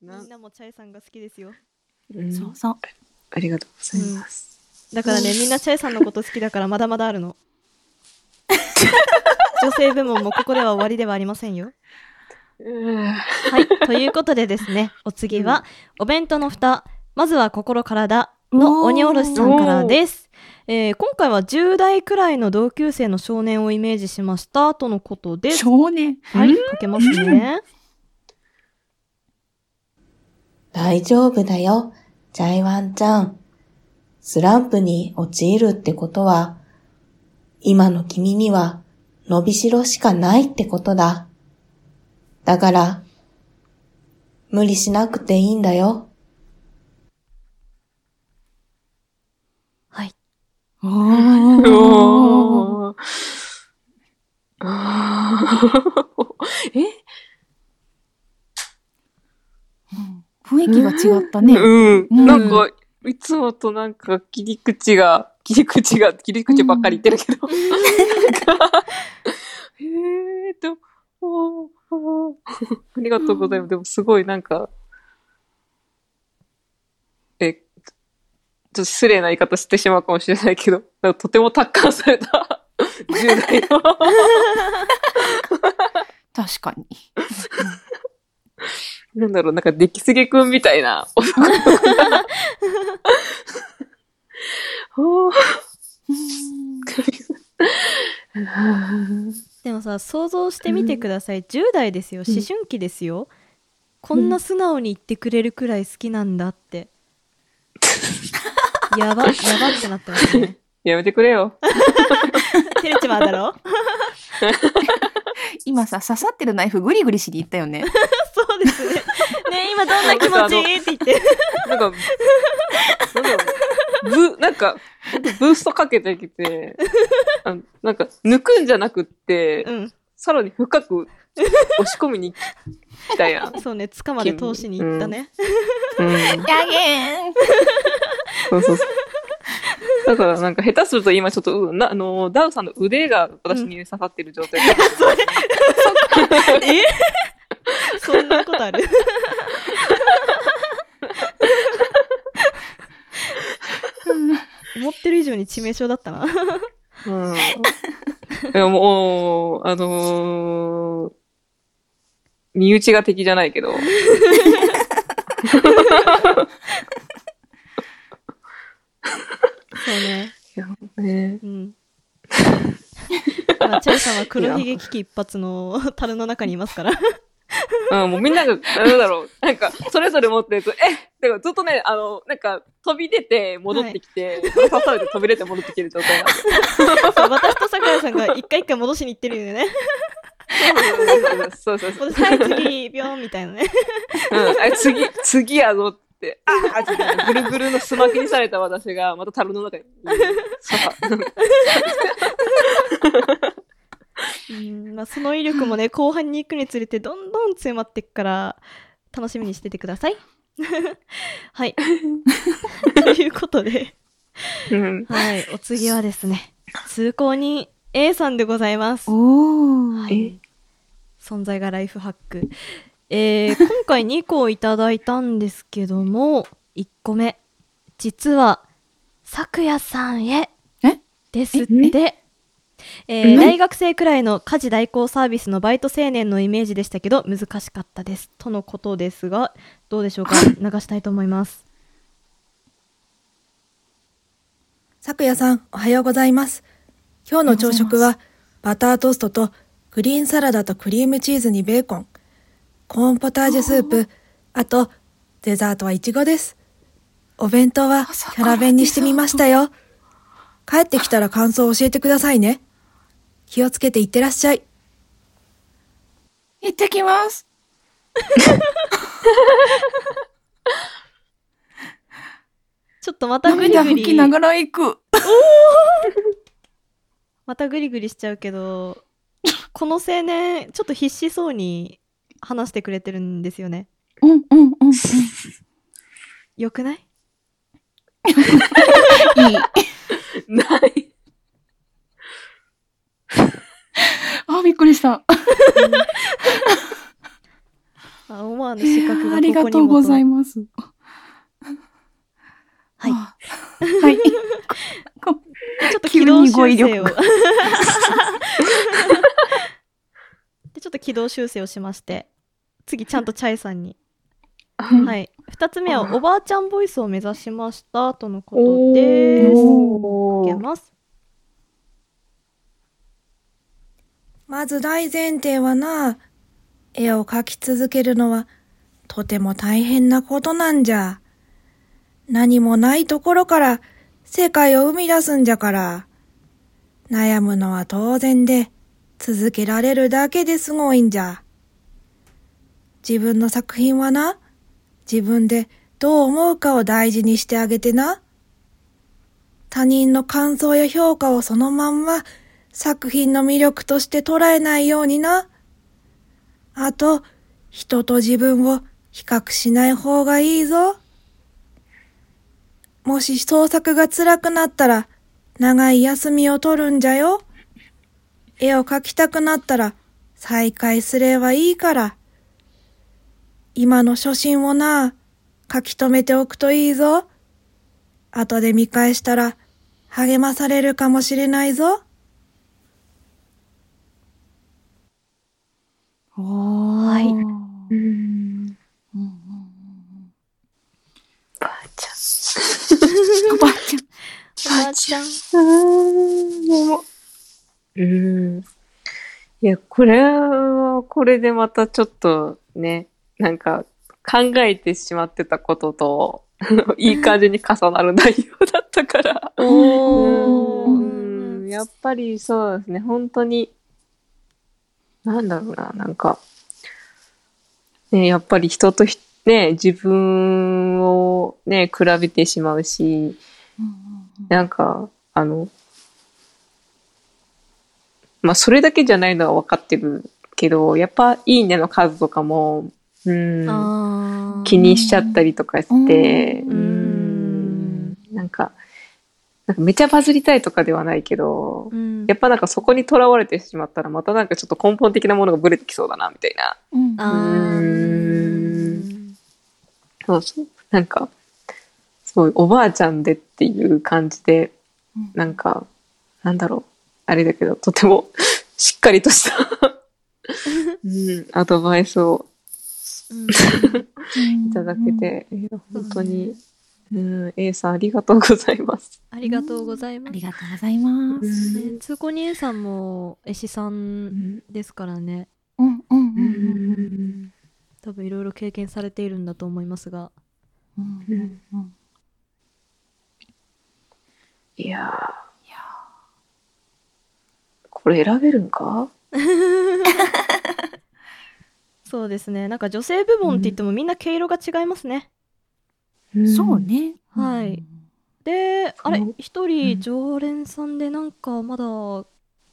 みんなもチャイさんが好きですよ。うんそうそう。ありがとうございます。だからね、みんなチャイさんのこと好きだからまだまだあるの。女性部門もここでは終わりではありませんよ。うんはい。ということでですね、お次は、お弁当の蓋、まずは心体の鬼おろしさんからです。えー今回は10代くらいの同級生の少年をイメージしました、とのことです。少年？はい、かけますね。大丈夫だよ、ジャイワンちゃん。スランプに陥るってことは、今の君には伸びしろしかないってことだ。だから、無理しなくていいんだよ。はい。おー。おーあーえ？雰囲気が違ったね。うん。うんなんか、いつもとなんか切り口が、切り口が、切り口ばっかり言ってるけど。へえーと、おーおーありがとうございます。でもすごいなんか、え、ちょっと失礼な言い方してしまうかもしれないけど、とても達観された10代の。確かに。なんだろう、なんか、出来すげくんみたいな男の子が。でもさ、想像してみてください。10代ですよ。思春期ですよ。こんな素直に言ってくれるくらい好きなんだって。やば、やばってなってますね。やめてくれよ。照れちまうだろ？今さ、刺さってるナイフグリグリしに行ったよね。そうですね。ね今どんな気持ち？って言って。なんか。ブ、なんか、ブーストかけてきて、なんか、抜くんじゃなくって、うん。さらに深く押し込みに来たやん。そうね、つかまで通しに行ったね。うん。やげーんそうそうそう。だからなんか下手すると今ちょっと、うんなあの、ダウさんの腕が私に刺さってる状態で、え？そんなことある？思ってる以上に致命傷だったな。うん。もう、あのー身内が敵じゃないけど。そうね。いやねうん。まあチャイさんは黒ひげ危機一髪の樽の中にいますから。うん、もうみんなが、なんだろう、なんか、それぞれ持ってると、えだからずっとね、あの、なんか、飛び出て戻ってきて、刺されて飛び出て戻ってきてる状態。なんで私と桜井さんが一回一回戻しに行ってるよね。そうそうそう。私、はい、次、ビョーンみたいなね。うん、あ次、次やぞって、ああってぐるぐるのすまきにされた私が、また樽の中に、さうんまあ、その威力もね、後半に行くにつれてどんどん強まっていくから、楽しみにしててください。はい。ということで、うん。はい、お次はですね、通行人 A さんでございます。はい存在がライフハック。えー今回2個いただいたんですけども、1個目。実は、咲夜さんへ。え？ですって。えー大学生くらいの家事代行サービスのバイト青年のイメージでしたけど、難しかったです。とのことですが、どうでしょうか？流したいと思います。咲夜さん、おはようございます。今日の朝食は、バタートーストと、グリーンサラダとクリームチーズにベーコン、コーンポタージュスープ、あと、デザートはイチゴです。お弁当はキャラ弁にしてみましたよ。帰ってきたら感想を教えてくださいね。気をつけていってらっしゃい。行ってきます。ちょっとまたグリ涙グリ、拭きながら行く。またグリグリしちゃうけど、この青年、ちょっと必死そうに話してくれてるんですよね。うんうんうんうん。よくないいい？ない。あ、びっくりした。あ思わぬ資格がここにもありがとうございます。はいあ。はい。ちょっと軌道修正を。でちょっと軌道修正をしまして、次ちゃんとチャイさんに。はい。二つ目はおばあちゃんボイスを目指しましたとのことです。おーいけます。まず大前提はな、絵を描き続けるのはとても大変なことなんじゃ。何もないところから世界を生み出すんじゃから。悩むのは当然で、続けられるだけですごいんじゃ。自分の作品はな、自分でどう思うかを大事にしてあげてな。他人の感想や評価をそのまんま作品の魅力として捉えないようにな。あと、人と自分を比較しない方がいいぞ。もし創作が辛くなったら、長い休みを取るんじゃよ。絵を描きたくなったら、再開すればいいから。今の初心をな、書き留めておくといいぞ。後で見返したら、励まされるかもしれないぞ。はいうんうんうんばあちゃおばあちゃん。おばあちゃん。ん。うーん。いや、これは、これでまたちょっとね、なんか考えてしまってたことと、いい感じに重なる内容だったから。おうー。んやっぱりそうですね、本当に、なんだろうな、なんか、ね、やっぱり人とひね、自分をね、比べてしまうし、なんか、あの、まあ、それだけじゃないのは分かってるけど、やっぱ、いいねの数とかも、うん、気にしちゃったりとかして、ううんん、なんか、なんかめちゃバズりたいとかではないけど、うん。やっぱなんかそこにとらわれてしまったら、またなんかちょっと根本的なものがブレてきそうだな、みたいな。うん。うー。ん。そうそう。なんか、すごいおばあちゃんでっていう感じで、なんか、なんだろう。あれだけど、とても しっかりとした、うん、アドバイスを いただけて、いや本当に、うん、A さんありがとうございます。ありがとうございますあり。がとうございます。ね通行人さんも絵師さんですからね、うんうんうんううんん多分いろいろ経験されているんだと思いますが。うんうんうんいやーこれ選べるんか？そうですね。なんか女性部門って言ってもみんな毛色が違いますね。そう。ね。はい。で、あれ一人常連さんでなんかまだ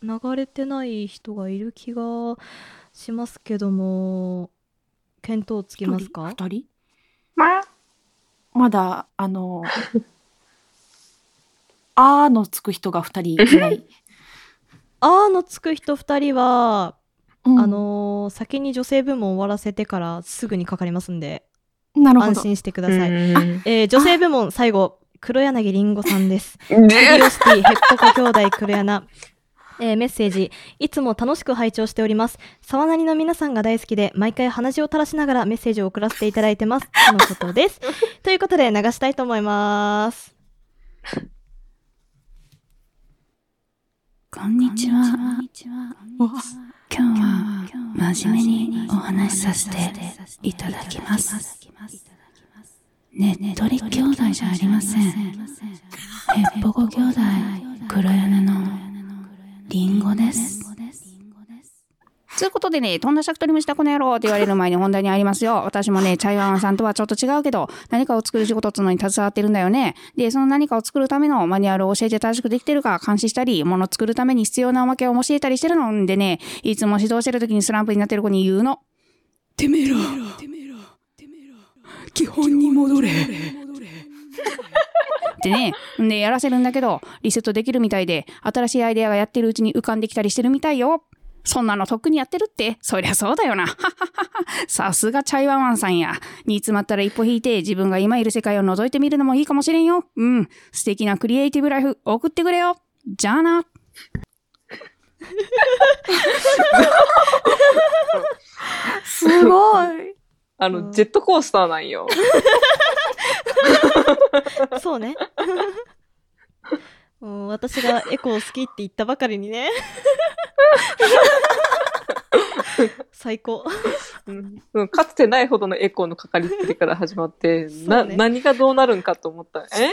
流れてない人がいる気がしますけども、見当つきますか？二人？まあ、まだ、あの、あーのつく人が二人いない。あーのつく人二人は、うん。あ、のー先に女性部門終わらせてからすぐにかかりますんで、なるほど。安心してください。うんえー女性部門最後、黒柳りんごさんです。でリオシティヘッポコ兄弟黒柳。えーメッセージ、いつも楽しく拝聴しております。沢なりの皆さんが大好きで、毎回鼻血を垂らしながらメッセージを送らせていただいてます。とのことです。ということで流したいと思います。こんにちは。今日は真面目にお話しさせていただきます。ねっとり兄弟じゃありません。へっぽこ兄弟、黒屋根のリンゴです。ということでね、とんだしゃくとり虫だこの野郎って言われる前に本題にありますよ。私もね、チャイワンさんとはちょっと違うけど、何かを作る仕事っていうのに携わってるんだよね。で、その何かを作るためのマニュアルを教えて正しくできてるか監視したり、物を作るために必要なおまけを教えたりしてるのんでね、いつも指導してる時にスランプになってる子に言うの。てめえら、基本に戻れ。ってね。んで、やらせるんだけど、リセットできるみたいで、新しいアイデアがやってるうちに浮かんできたりしてるみたいよ。そんなのとっくにやってるって。そりゃそうだよな。さすがチャイワワンさんや。煮詰まったら一歩引いて自分が今いる世界を覗いてみるのもいいかもしれんよ。うん。素敵なクリエイティブライフ送ってくれよ。じゃあな。すごい。あの、ジェットコースターなんよ。そうね。も う私がエコー好きって言ったばかりにね。最高。うんうんかつてないほどのエコーのかかりつけから始まって、な、そうね何がどうなるんかと思った。え？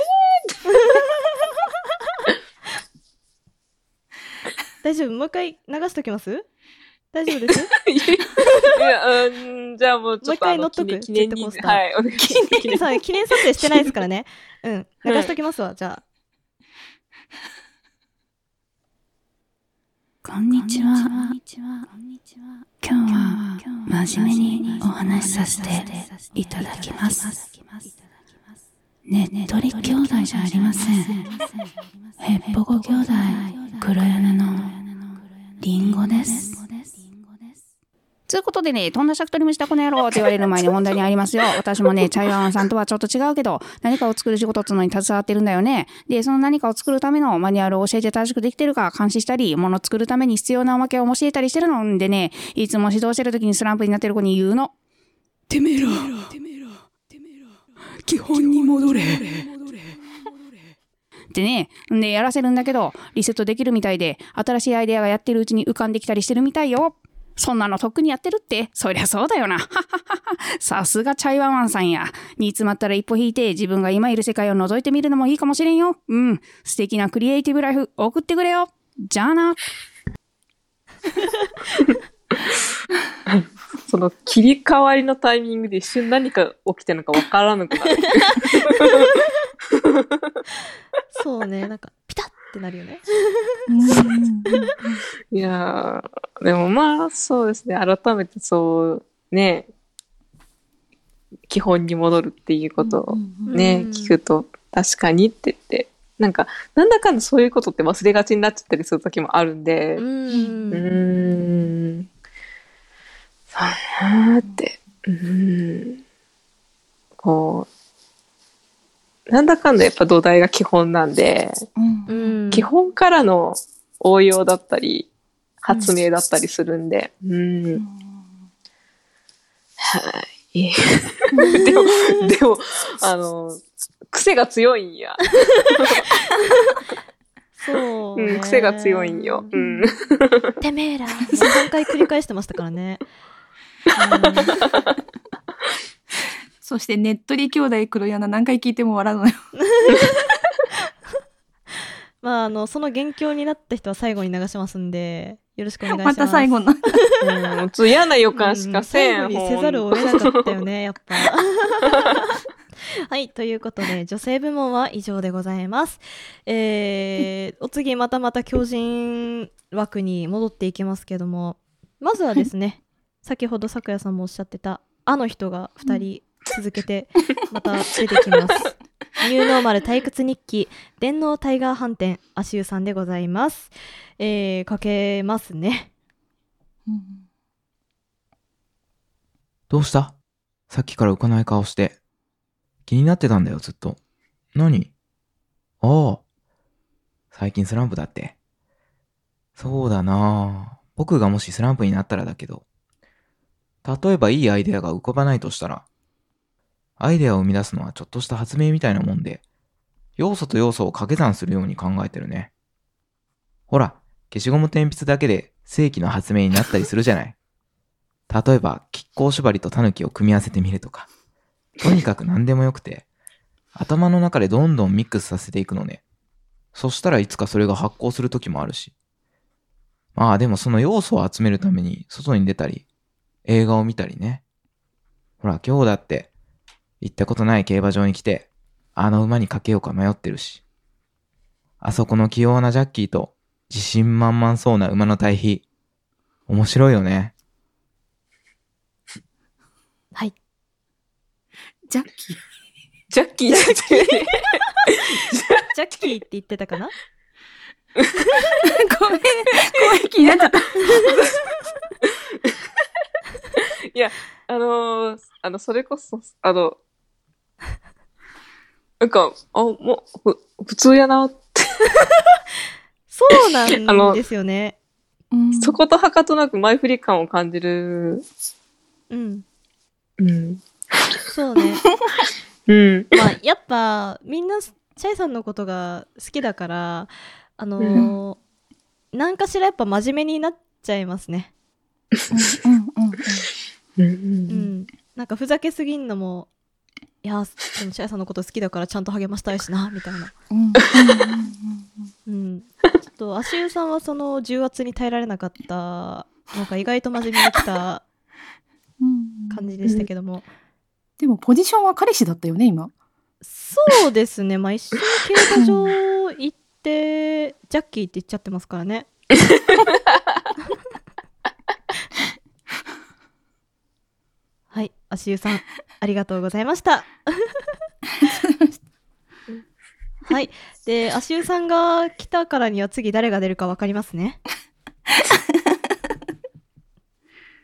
大丈夫？もう一回流しときます？大丈夫です？いや、うん、じゃあもうちょっともう一回乗っとく？記念に、ジェットコースターはい、お願いします。記念そう記念撮影してないですからね。うん。流しときますわ、じゃあ。こんにちは。今日は真面目にお話しさせていただきます。ねっとり兄弟じゃありません。へっぽこ兄弟、黒柳のリンゴです。つうことでね、とんだしゃくとり虫だこの野郎って言われる前に問題にありますよ。私もね、チャイワンさんとはちょっと違うけど、何かを作る仕事っつうのに携わってるんだよね。で、その何かを作るためのマニュアルを教えて正しくできてるか監視したり、物を作るために必要なおまけを教えたりしてるのんでね、いつも指導してる時にスランプになってる子に言うの。てめえら、基本に戻れ。ってね、んで、やらせるんだけど、リセットできるみたいで、新しいアイデアがやってるうちに浮かんできたりしてるみたいよ。そんなのとっくにやってるって。そりゃそうだよな。さすがチャイワワンさんや。煮詰まったら一歩引いて自分が今いる世界を覗いてみるのもいいかもしれんよ。うん。素敵なクリエイティブライフ送ってくれよ。じゃあな。その切り替わりのタイミングで一瞬何か起きてるのかわからなくなる。そうね、なんか、ってなるよね。いやー、でもまあ、そうですね。改めてそう、ね、基本に戻るっていうことをね、うん聞くと、確かにって言って、なんか、なんだかんだそういうことって忘れがちになっちゃったりする時もあるんで、う。うん。そうやなーって。うーん。こう、なんだかんだやっぱ土台が基本なんで、うん。基本からの応用だったり、発明だったりするんで、うん。はい。でも、でも、あの、癖が強いんや。そう、ねうん、癖が強いんよ。うん。てめえら。3回繰り返してましたからね。そして、ねっとり兄弟黒柳何回聞いても笑うのよ。まあ、あの、その元凶になった人は最後に流しますんで、よろしくお願いしま。ますた最後の。うん、ち嫌な予感しかせん。うん最後にせざるを得なかったよね、やっぱ。はい、ということで、女性部門は以上でございます。えー、お次、またまた強靭枠に戻っていきますけども、まずはですね、先ほど咲夜さんもおっしゃってた、あの人が2人続けて、また出てきます。ニューノーマル退屈日記、電脳タイガー飯店、足湯さんでございます。えー、かけますね。どうした？さっきから浮かない顔して。気になってたんだよ、ずっと。何？ああ。最近スランプだって。そうだなあ僕がもしスランプになったらだけど。例えばいいアイデアが浮かばないとしたら、アイデアを生み出すのはちょっとした発明みたいなもんで、要素と要素を掛け算するように考えてるね。ほら、消しゴム鉛筆だけで正規の発明になったりするじゃない。例えば、亀甲縛りと狸を組み合わせてみるとか。とにかく何でもよくて、頭の中でどんどんミックスさせていくのね。そしたらいつかそれが発酵する時もあるし。まあでもその要素を集めるために外に出たり、映画を見たりね。ほら今日だって、行ったことない競馬場に来て、あの馬にかけようか迷ってるし。あそこの器用なジャッキーと自信満々そうな馬の対比。面白いよね。はい。ジャッキー。ジャッキーじゃなくて、ジャッキーって言ってたかな？ごめん、声気になっちゃった。いや、あのーあの、それこそ、あの、なんか、あ、もう、ふ普通やなって、そうなあのんですよね。うんそことはかとなく前振り感を感じる。うん。うん。そうね。うん。まあ、やっぱ、みんな、チャイさんのことが好きだから、あのーなんかしらやっぱ真面目になっちゃいますね。うんうんう。うんん。なんかふざけすぎんのも、いや、でもチャイさんのこと好きだからちゃんと励ましたいしな、みたいな。うんうん。ちょっと、足湯さんはその重圧に耐えられなかった、なんか意外と真面目に来たうん感じでしたけども。でもポジションは彼氏だったよね、今。そうですね。まあ一緒に競馬場行って、ジャッキーって言っちゃってますからね。はい、足湯さん、ありがとうございました。はい。で、足湯さんが来たからには次誰が出るかわかりますね。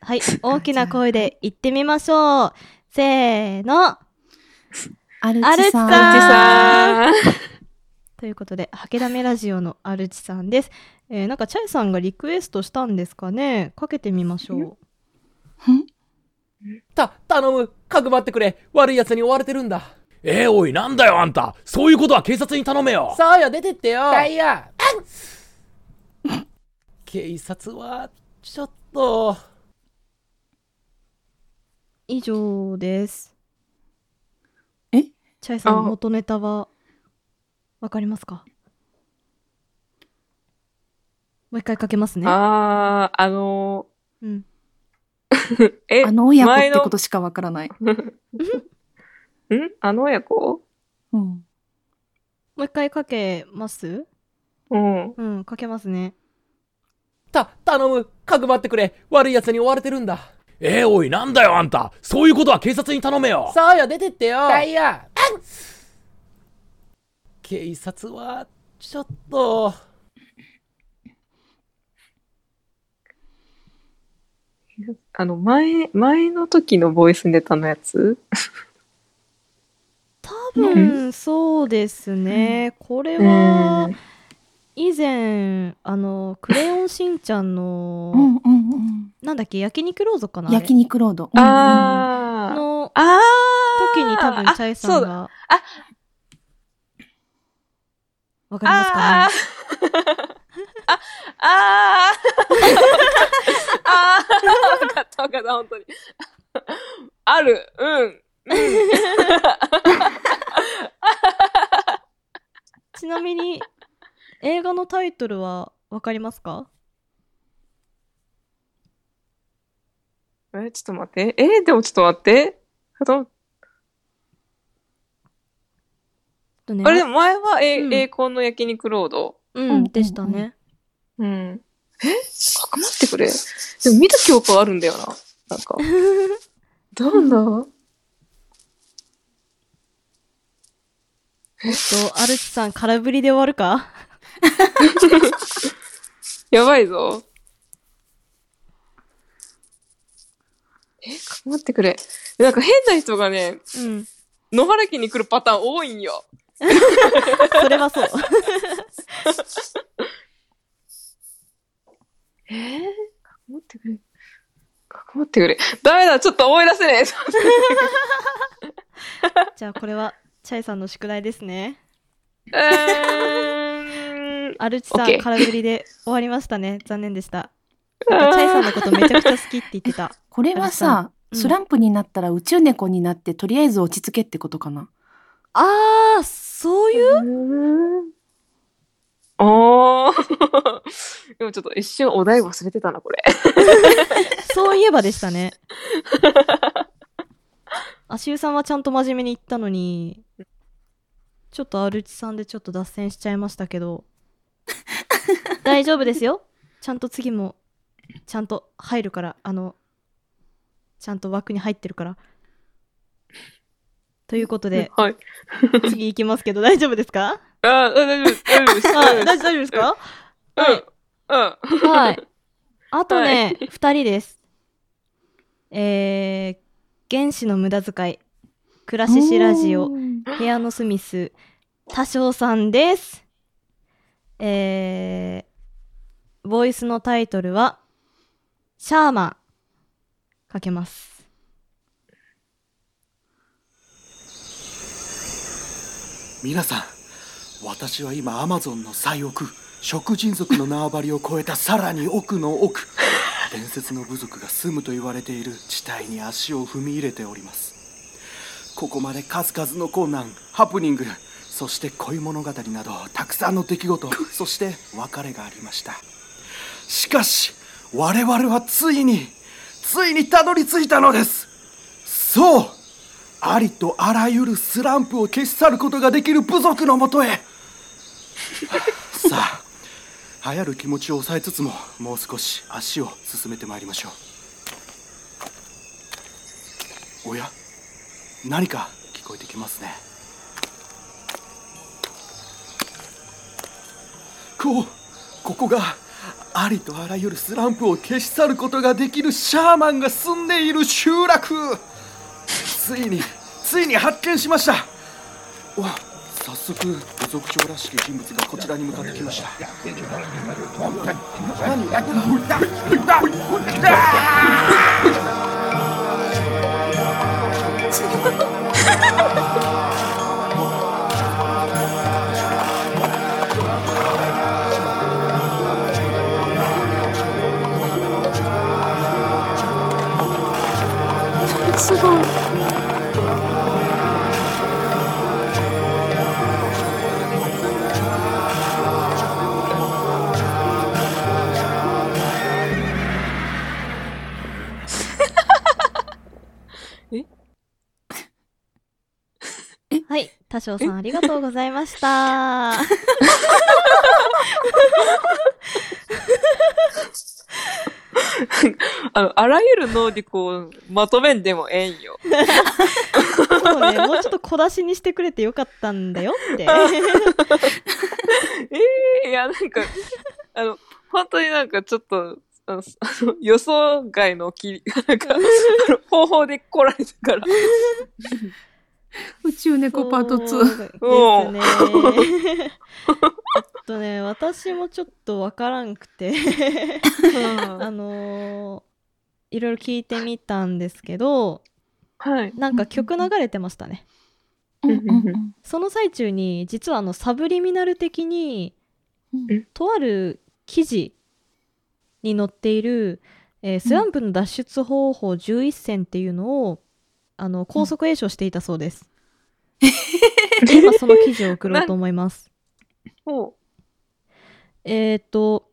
はい、大きな声で言ってみましょう。せーの。アルチさん。ということで、ハケダメラジオのアルチさんです。えーなんかチャイさんがリクエストしたんですかねかけてみましょう。た、頼む。かくまってくれ。悪い奴に追われてるんだ。えー、おい、なんだよ、あんた。そういうことは警察に頼めよ。さあや、出てってよ。ダイヤ。警察は、ちょっと。以上です。え？チャイさん、あ元ネタは、わかりますか？もう一回かけますね。あー、あのうん。ー、え、あの親子ってことしかわからない。ん？あの親子？うん。もう一回かけます？うん。うん、かけますね。た、頼む。かくまってくれ。悪い奴に追われてるんだ。えー、おい、なんだよ、あんた。そういうことは警察に頼めよ。さあや、出てってよ。ダイヤ。警察は、ちょっと。あの、前、前の時のボイスネタのやつ？多分、そうですね。これは、以前、あの、クレヨンしんちゃんの、うんうんうん。なんだっけ、焼肉ロードかな焼肉ロード。あー。のあー時に多分、チャイさんそうだ。が、あわかりますかあねーあ、あーあーわかったわかった、本当に。ある、うん。うん。ちなみに、映画のタイトルはわかりますか？え、ちょっと待って。え、でもちょっと待って。あととねあれ、前は、え、うん栄光の焼肉ロード？うん、でしたね。うん。え？かくまってくれ。でも見た記憶はあるんだよな。なんか。なんだ？おっと、アルチさん、空振りで終わるか？やばいぞ。え、かくまってくれ。なんか変な人がね、うん。野原家に来るパターン多いんよ。それはそう。えー、かくまってくれ。かくまってくれ。ダメだ、ちょっと思い出せね じゃあ、これは、チャイさんの宿題ですね。え。うーん。アルチさん、空振りで終わりましたね。残念でした。チャイさんのことめちゃくちゃ好きって言ってた。これはさ、うんスランプになったら宇宙猫になってとりあえず落ち着けってことかな？あー、そういう？あー。でもちょっと一瞬お題忘れてたな、これ。そういえばでしたね。足湯さんはちゃんと真面目に言ったのに、ちょっとアルチさんでちょっと脱線しちゃいましたけど、大丈夫ですよ。ちゃんと次も、ちゃんと入るから、あの、ちゃんと枠に入ってるから。ということで、はい。次行きますけど大丈夫ですか？あ、大丈夫です。大丈夫です。はい、大丈夫ですか？はい。うん。はい。あとね、二、人です。えー、原子の無駄遣い、暮らししラジオ、部屋のスミス、多少さんです。えー、ボイスのタイトルは、シャーマン、かけます。皆さん私は今アマゾンの最奥食人族の縄張りを越えたさらに奥の奥 伝説の部族が住むと言われている地帯に足を踏み入れております。ここまで数々の困難ハプニングそして恋物語などたくさんの出来事そして別れがありました。しかし我々はついについにたどり着いたのです。そうありとあらゆるスランプを消し去ることができる部族のもとへ さあ流行る気持ちを抑えつつももう少し足を進めてまいりましょう。おや何か聞こえてきますね。こうここがありとあらゆるスランプを消し去ることができるシャーマンが住んでいる集落。ついについに発見しました。わ早速部族長らしき人物がこちらに向かってきました。はい、多少さんありがとうございました。あの、あらゆる能力をまとめんでもええんよ。そうね、もうちょっと小出しにしてくれてよかったんだよって。ええいや、なんか、あの、本当になんかちょっと、あの、あの予想外のきり、なんか、方法で来られたから。宇宙猫パートそう2。ですね。えっとね、私もちょっとわからんくて、あのーいろいろ聞いてみたんですけど、はい。なんか曲流れてましたね。うんうんうんその最中に、実はあの、サブリミナル的に、んとある記事に載っている、えースランプの脱出方法11選っていうのを、あの、高速詠唱していたそうです。今その記事を送ろうと思います。ほえっ、と、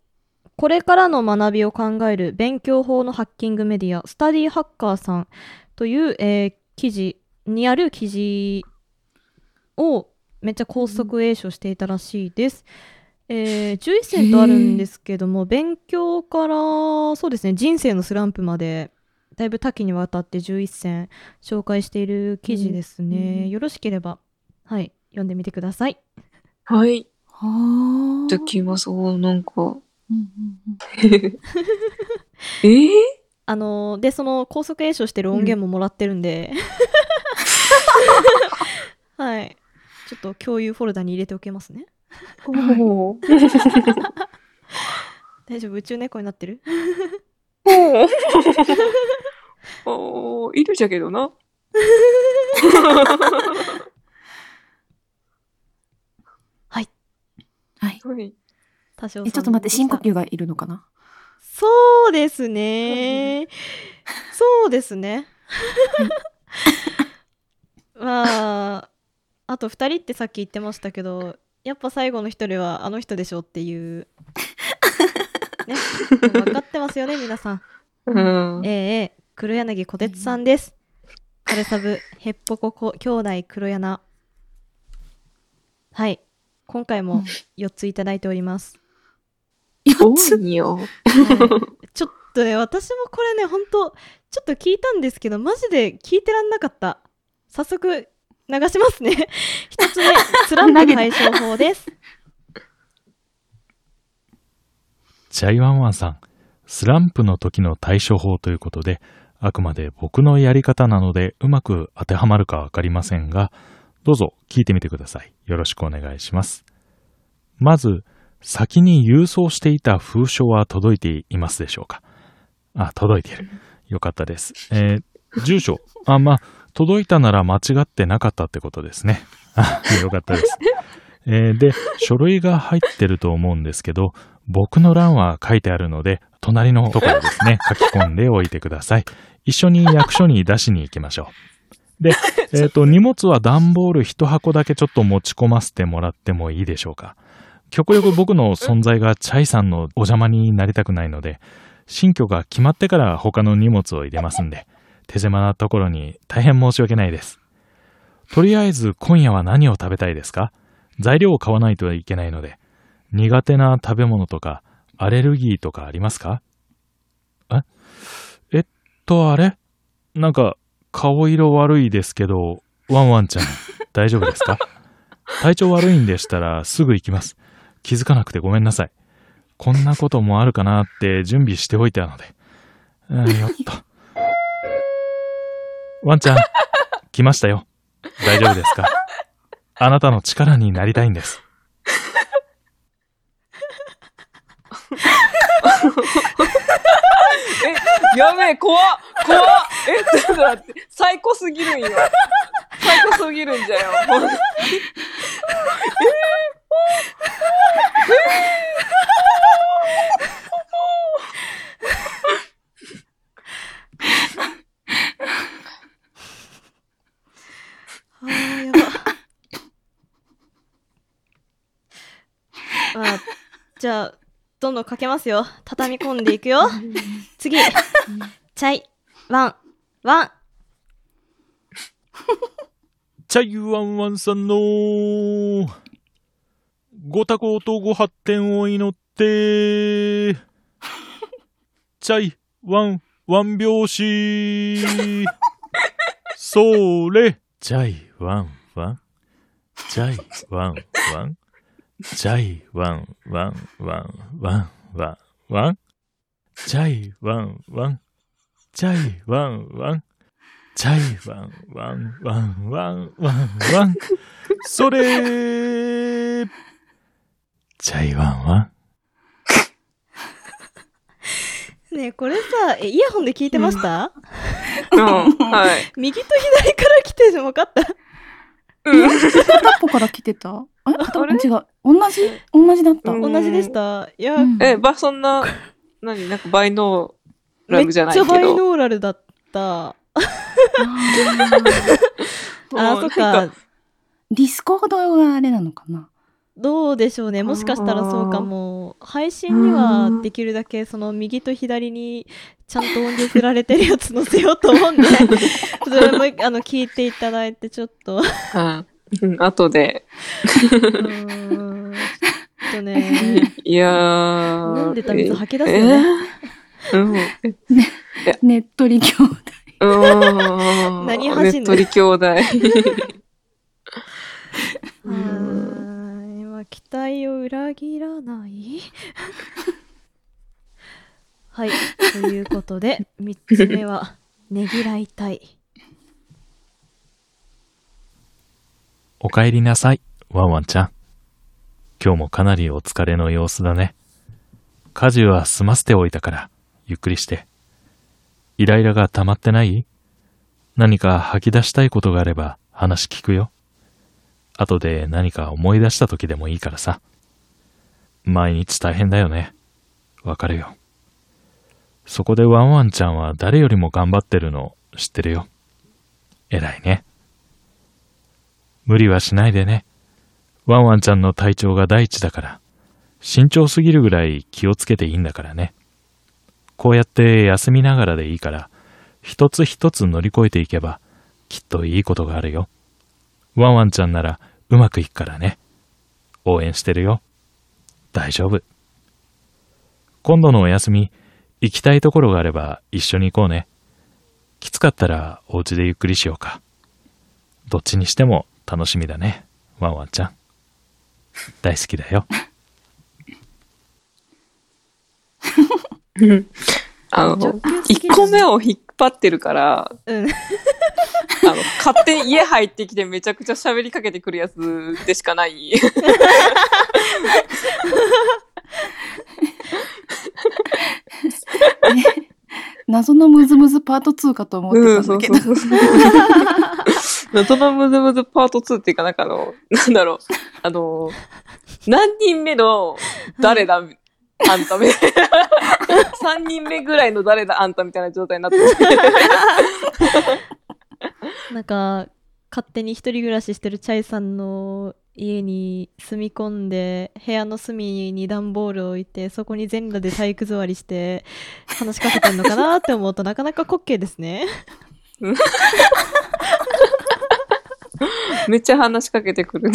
これからの学びを考える勉強法のハッキングメディア、スタディハッカーさんという、えー記事にある記事をめっちゃ高速詠唱していたらしいです。えー、11選とあるんですけども、勉強から、そうですね、人生のスランプまで、だいぶ多岐にわたって11選紹介している記事ですね。よろしければ、はい、読んでみてください。う。はい。はあ。できます。おなんか。うんうん えー、あのーで、その高速詠唱してる音源ももらってるんで、はい。ちょっと共有フォルダに入れておけますね。大丈夫？宇宙猫になってる？おーおーいるじゃけどな。はい。はい。多少え、ちょっと待って、深呼吸がいるのかな？そうですね。そうですね。まあ、あと2人ってさっき言ってましたけど、やっぱ最後の1人はあの人でしょっていう。ね。分かってますよね、皆さん。うん。ええええ黒柳小鉄さんです。カルサブ、ヘッポココ兄弟黒柳。はい。今回も4ついただいております。多いよ。ちょっとね、私もこれね、ほんと、ちょっと聞いたんですけど、マジで聞いてらんなかった。早速、流しますね。一つ目、スランプ解消法です。チャイワンワンさん、スランプの時の対処法ということで、あくまで僕のやり方なのでうまく当てはまるかわかりませんが、どうぞ聞いてみてください。よろしくお願いします。まず、先に郵送していた封書は届いていますでしょうか？あ、届いている。よかったです。えー住所。あ、まあ、届いたなら間違ってなかったってことですね。あ、よかったです。えーで、書類が入ってると思うんですけど、僕の欄は書いてあるので、隣のところですね、書き込んでおいてください。一緒に役所に出しに行きましょう。で、えっ、と、荷物は段ボール一箱だけちょっと持ち込ませてもらってもいいでしょうか。極力僕の存在がチャイさんのお邪魔になりたくないので、新居が決まってから他の荷物を入れますんで、手狭なところに大変申し訳ないです。とりあえず今夜は何を食べたいですか？材料を買わないといけないので、苦手な食べ物とかアレルギーとかありますか？え？えっと、あれ？なんか顔色悪いですけど、ワンワンちゃん大丈夫ですか？体調悪いんでしたらすぐ行きます。気づかなくてごめんなさい。こんなこともあるかなって準備しておいたので。うんよっと。ワンちゃん、来ましたよ。大丈夫ですか？あなたの力になりたいんです。え、やべえ、怖っ怖っえ、ちょっと待って、最高すぎるんよ。最高すぎるんじゃよ。ほんとにあーやば。あ、じゃあ、どんどんかけますよ。畳み込んでいくよ。次。チャイ、ワン、ワン。チャイワンワンさんのご多幸とご発展を祈って、チャイワンワン拍子。それ。チャイワンワン。チャイワンワン。チャイワンワンワンワンワンワン。チャイワンワン。チャイワンワン。チャイワンワンワンワンワンワン。それーチャイワンワン。ねえ、これさ、え、イヤホンで聞いてました？うん、はい。右と左から来てるの分かった？片っぽから来てた？あれ？片っぽ違う。同じ？同じだった。同じでした。いや、うんえ、ば、そんな、何？なんかバイノーラめっルじゃないけど。ちゃバイノーラルだった。あ、そっか。ディスコードがあれなのかな？どうでしょうね。もしかしたらそうかも。配信にはできるだけその右と左にちゃんと音量振られてるやつ載せようと思うんで、それもあの聞いていただいてちょっと。はいうん後で。うーん。ちょっとね。いやー。飲んでた水吐き出すよね。え？うん。ねっとり兄弟。うーん。何走んの？ねっとり兄弟。うーん今期待を裏切らない？はい。ということで、三つ目は、ねぎらいたい。お帰りなさい、ワンワンちゃん。今日もかなりお疲れの様子だね。家事は済ませておいたから、ゆっくりして。イライラが溜まってない？何か吐き出したいことがあれば話聞くよ。後で何か思い出した時でもいいからさ。毎日大変だよね。わかるよ。そこでワンワンちゃんは誰よりも頑張ってるの知ってるよ。偉いね。無理はしないでね。ワンワンちゃんの体調が第一だから、慎重すぎるぐらい気をつけていいんだからね。こうやって休みながらでいいから、一つ一つ乗り越えていけば、きっといいことがあるよ。ワンワンちゃんならうまくいくからね。応援してるよ。大丈夫。今度のお休み、行きたいところがあれば一緒に行こうね。きつかったらお家でゆっくりしようか。どっちにしても楽しみだね。ワンワンちゃん。大好きだよ。う んあの、1個目を引っ張ってるから、うん。あの、勝手に家入ってきてめちゃくちゃ喋りかけてくるやつでしかない。謎のムズムズパート2かと思ってうん、たんだけど。そうそうそう。謎のムズムズパート2っていうかなんかあの、なんだろう、あの、何人目の誰だ、あんたみたいな。3人目ぐらいの誰だあんたみたいな状態になってて。なんか、勝手に一人暮らししてるチャイさんの家に住み込んで、部屋の隅に段ボールを置いて、そこに全裸で体育座りして、話しかけてんのかなって思うとなかなか滑稽ですね。めっちゃ話しかけてくる。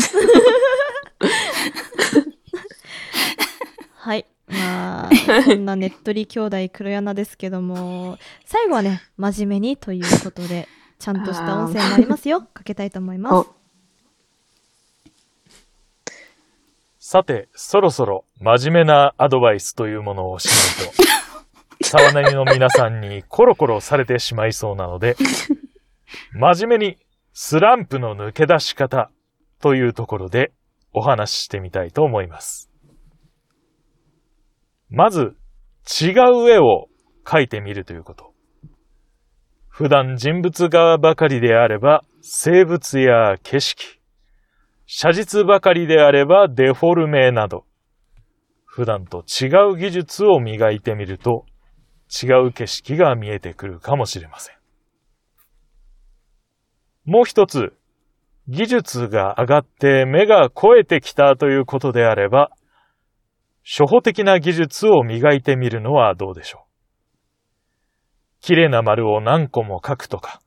はい。まあ、そんなねっとり兄弟黒柳ですけども、最後はね、真面目にということで、ちゃんとした音声になりますよ。かけたいと思います。さて、そろそろ真面目なアドバイスというものをしないと、沢なりの皆さんにコロコロされてしまいそうなので、真面目にスランプの抜け出し方というところでお話ししてみたいと思います。まず、違う絵を描いてみるということ。普段人物画ばかりであれば、生物や景色、写実ばかりであればデフォルメなど、普段と違う技術を磨いてみると、違う景色が見えてくるかもしれません。もう一つ、技術が上がって目が肥えてきたということであれば、初歩的な技術を磨いてみるのはどうでしょう。綺麗な丸を何個も書くとか、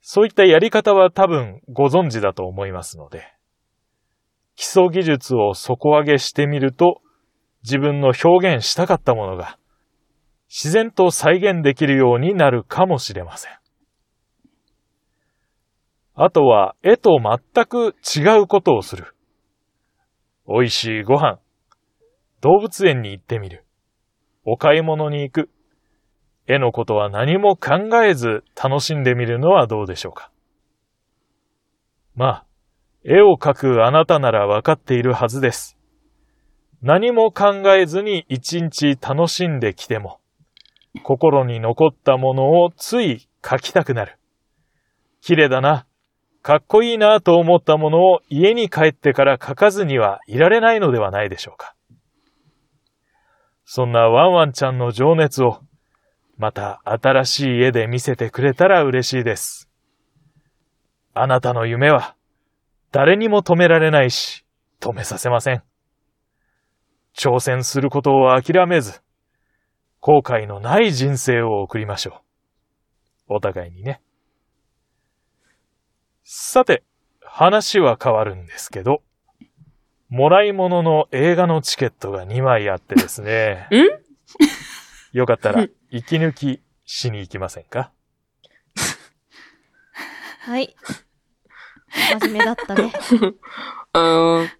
そういったやり方は多分ご存知だと思いますので、基礎技術を底上げしてみると、自分の表現したかったものが自然と再現できるようになるかもしれません。あとは絵と全く違うことをする。美味しいご飯、動物園に行ってみる。お買い物に行く。絵のことは何も考えず楽しんでみるのはどうでしょうか。まあ、絵を描くあなたならわかっているはずです。何も考えずに一日楽しんできても、心に残ったものをつい描きたくなる。綺麗だな、かっこいいなと思ったものを家に帰ってから描かずにはいられないのではないでしょうか。そんなワンワンちゃんの情熱を、また新しい絵で見せてくれたら嬉しいです。あなたの夢は、誰にも止められないし、止めさせません。挑戦することを諦めず、後悔のない人生を送りましょう。お互いにね。さて、話は変わるんですけど、もらい物の映画のチケットが2枚あってですね。よかったら、息抜きしに行きませんか？はい。真面目だったね。うーん。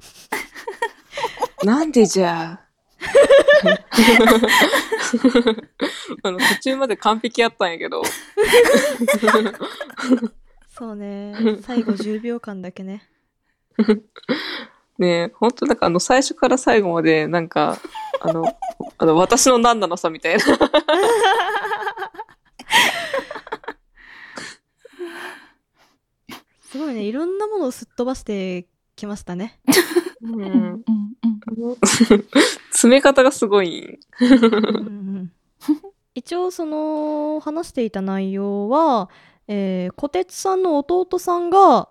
なんでじゃ？あ。あの、途中まで完璧やったんやけど。そうね。最後10秒間だけね。ねえ、ほんとなんかあの、最初から最後まで、なんか、あの、あの、私の何なのさ、みたいな。すごいね。いろんなものをすっ飛ばしてきましたね。うん。詰め方がすごい。一応その話していた内容は、えー、小鉄さんの弟さんが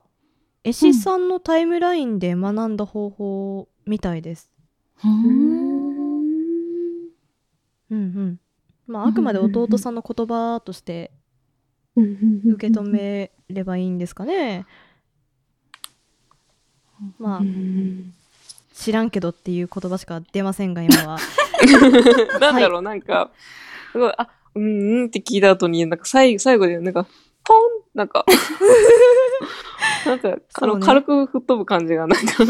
絵師さんのタイムラインで学んだ方法みたいです。うんうん。まああくまで弟さんの言葉として受け止めればいいんですかね。まあ、知らんけどっていう言葉しか出ませんが今は。なんだろう、なんか、すごい、あ、うんうんって聞いた後に、なんか最後、最後で、なんか、なんか、なんか、あの、軽く吹っ飛ぶ感じが、なんか、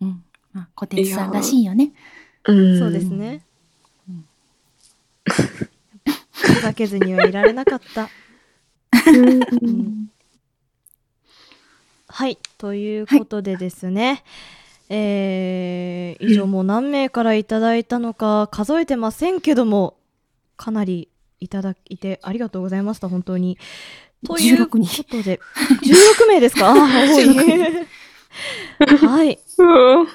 うん。まあ、小鉄さんらしいよね。うんそうです。ね。ふざけずにはいられなかった。うんはい。ということでですね。えー、以上もう何名からいただいたのか数えてませんけども、かなりいただいてありがとうございました、本当に。というこ16とで、16名ですか？はい。うん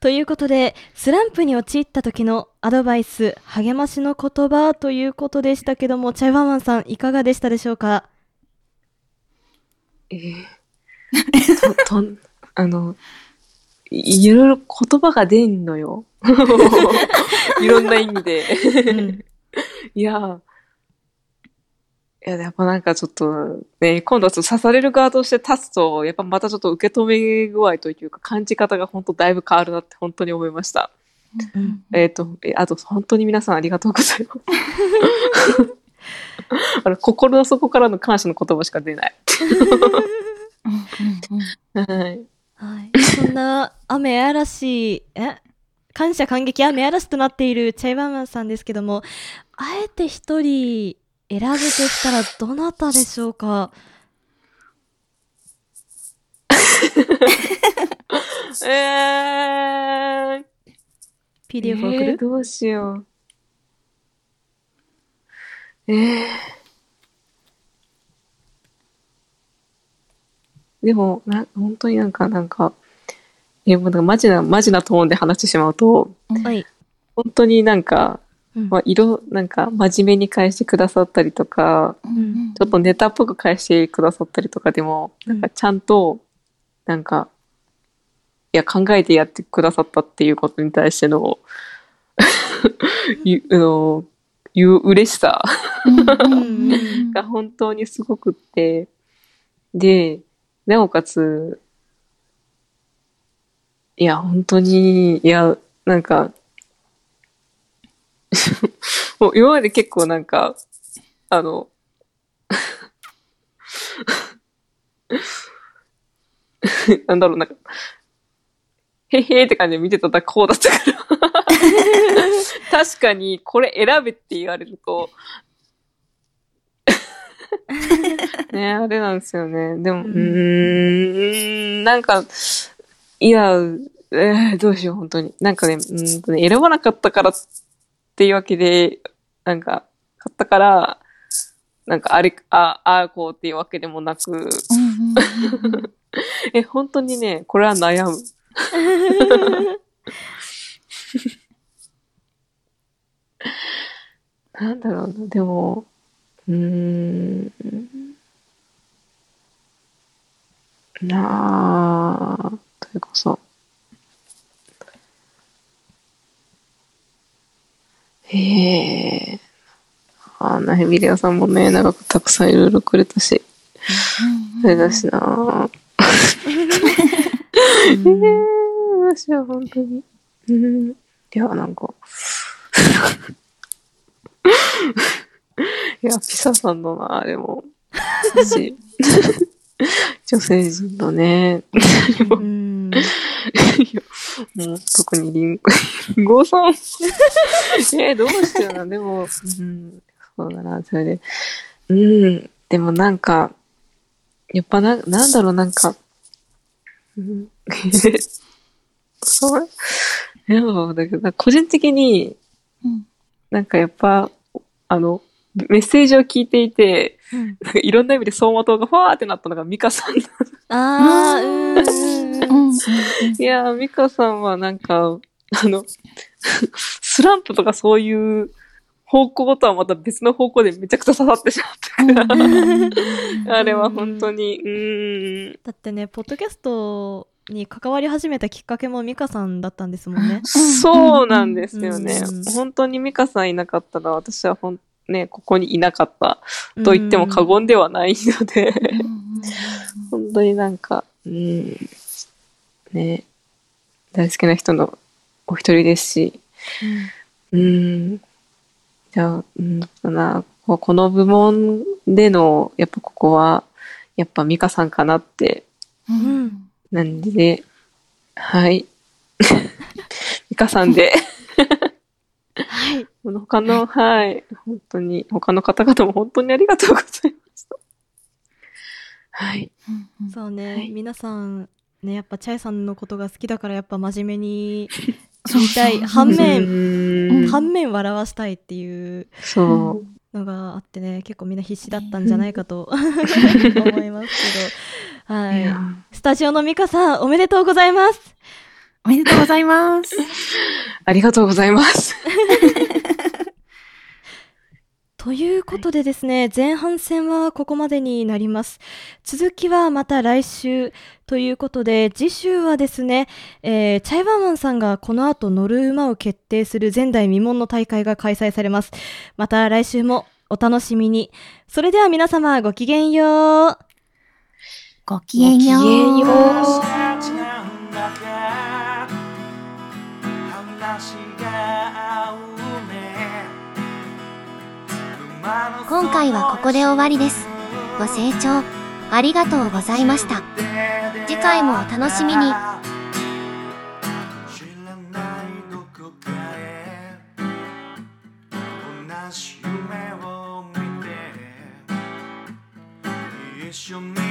ということで、スランプに陥った時のアドバイス、励ましの言葉ということでしたけども、チャイワンワンさん、いかがでしたでしょうか？えーと、と、あの、いいろいろ言葉が出んのよ。いろんな意味で。うんいや、いや、やっぱなんかちょっと、ね、今度はちょっと刺される側として立つと、やっぱまたちょっと受け止め具合というか、感じ方が本当だいぶ変わるなって本当に思いました。えっ、と、えあと本当に皆さんありがとうございます。あの心の底からの感謝の言葉しか出ない。はい。はい。そんな雨嵐、え？感謝感激雨嵐となっているチャイワンワンさんですけども、あえて一人選ぶとしたらどなたでしょうか？えー、?PDF 送えーる、どうしよう。えー。でも、な、本当になんか、なんか、え、もうなんかマジな、マジなトーンで話してしまうと、はい。本当になんか、うんまあ、色、なんか、真面目に返してくださったりとか、うんちょっとネタっぽく返してくださったりとかでも、なんかちゃんと、なんか、いや、考えてやってくださったっていうことに対しての、ゆ あの、いう嬉しさが本当にすごくって、で、なおかつ、いや、本当に、いや、なんか、もう今まで結構なんか、あの、なんだろう、なんか、へへーって感じで見てたこうだったから。確かに、これ選べって言われると、ねあれなんですよね。でも、うーん、なんか、いや、えーどうしよう、本当に。なんかね、うーんとね選ばなかったからっていうわけで、なんか、買ったから、なんか、あれ、あ、ああ、こうっていうわけでもなく、え、本当にね、これは悩む。なんだろうな、でも、うーん、なあ、それこそ。へえ。あんなビデオさんもね、長くたくさんいろいろくれたし。それだしな ええ私は本当に。うん。いや、なんか。いや、ピサさんだな、でも。し、女性陣のね。でもうん。いやもう特にリンリンゴさん。えー、どうしような。でも、うん、そうだな、それで。うん、でもなんか、やっぱな、なんだろう、なんか、うん、それ、いや、だけど、個人的に、なんかやっぱ、あの、メッセージを聞いていて、なんかいろんな意味で走馬灯がファーってなったのがミカさんあー、うーん。いやー、ミカさんはなんか、あの、スランプとかそういう方向とはまた別の方向でめちゃくちゃ刺さってしまったから、あれは本当に、うーん。だってね、ポッドキャストに関わり始めたきっかけもミカさんだったんですもんね。そうなんですよね。うん。本当にミカさんいなかったら私はほん、ね、ここにいなかった。と言っても過言ではないので、本当になんか、うん、ね、大好きな人のお一人ですし、うん、じゃあ、うん、だな、この部門での、やっぱここは、やっぱミカさんかなって、うん。なんで、はい。ミカさんで、はい。他の、はい、本当に、他の方々も本当にありがとうございました。はい。そうね、はい。皆さん、ね、やっぱチャイさんのことが好きだから、やっぱ真面目に 言いたい。反面、反面笑わしたいっていう。のがあってね、結構みんな必死だったんじゃないかと 思いますけど。はいいや。スタジオのミカさん、おめでとうございます。おめでとうございます。ありがとうございます。ということでですね、前半戦はここまでになります。続きはまた来週ということで、次週はですね、えーチャイワンワンさんがこの後乗る馬を決定する前代未聞の大会が開催されます。また来週もお楽しみに。それでは皆様ごきげんよう。ごきげんよう。今回はここで終わりです。ご清聴ありがとうございました。次回もお楽しみに。一緒に